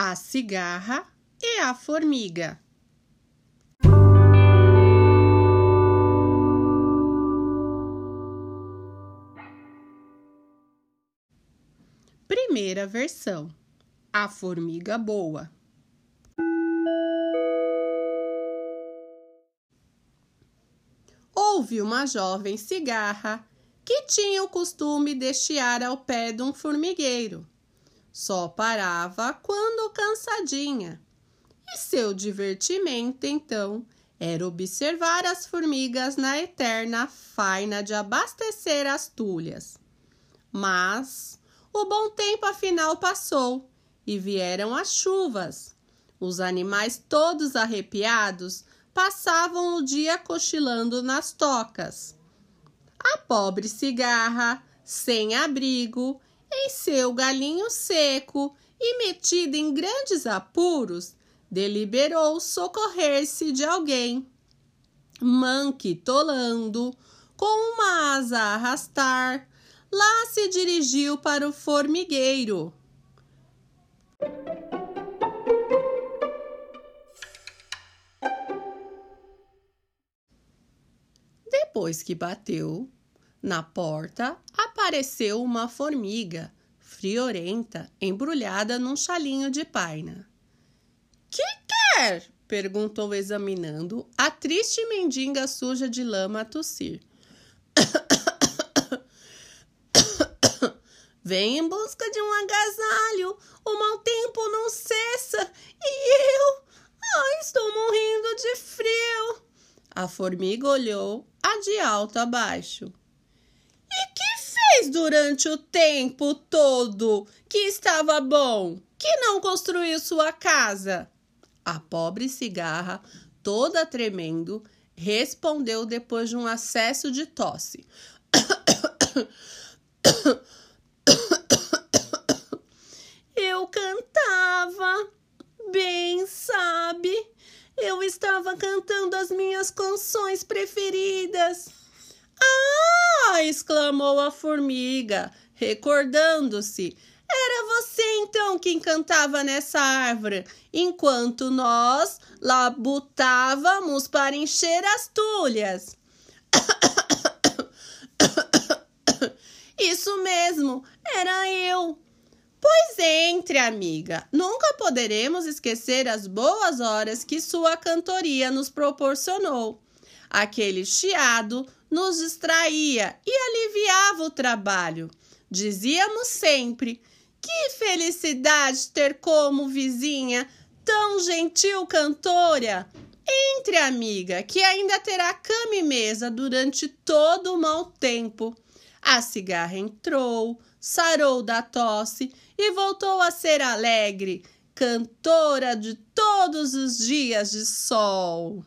a cigarra e a formiga. Primeira versão: A formiga boa. Houve uma jovem cigarra que tinha o costume de chiar ao pé de um formigueiro. Só parava quando cansadinha. E seu divertimento, então, era observar as formigas na eterna faina de abastecer as tulhas. Mas o bom tempo afinal passou e vieram as chuvas. Os animais todos arrepiados passavam o dia cochilando nas tocas. A pobre cigarra, sem abrigo, em seu galinho seco e metida em grandes apuros, deliberou socorrer-se de alguém. Manquitolando, com uma asa a arrastar, lá se dirigiu para o formigueiro. Depois que bateu na porta, apareceu uma formiga friorenta, embrulhada num chalinho de paina. Que quer? perguntou examinando a triste mendiga suja de lama a tossir. Vem em busca de um agasalho. O mau tempo não cessa e eu, ai, estou morrendo de frio. A formiga olhou a de alto a baixo. Fez durante o tempo todo que estava bom? Que não construiu sua casa? A pobre cigarra, toda tremendo, respondeu depois de um acesso de tosse. Eu cantava, bem sabe. Eu estava cantando as minhas canções preferidas. Exclamou a formiga, recordando-se. Era você então quem cantava nessa árvore, enquanto nós labutávamos para encher as tulhas. Isso mesmo, era eu. Pois entre, amiga. Nunca poderemos esquecer as boas horas que sua cantoria nos proporcionou. Aquele chiado nos distraía e aliviava o trabalho. Dizíamos sempre: que felicidade ter como vizinha tão gentil cantora! Entre, amiga, que ainda terá cama e mesa durante todo o mau tempo. A cigarra entrou, sarou da tosse e voltou a ser alegre, cantora de todos os dias de sol.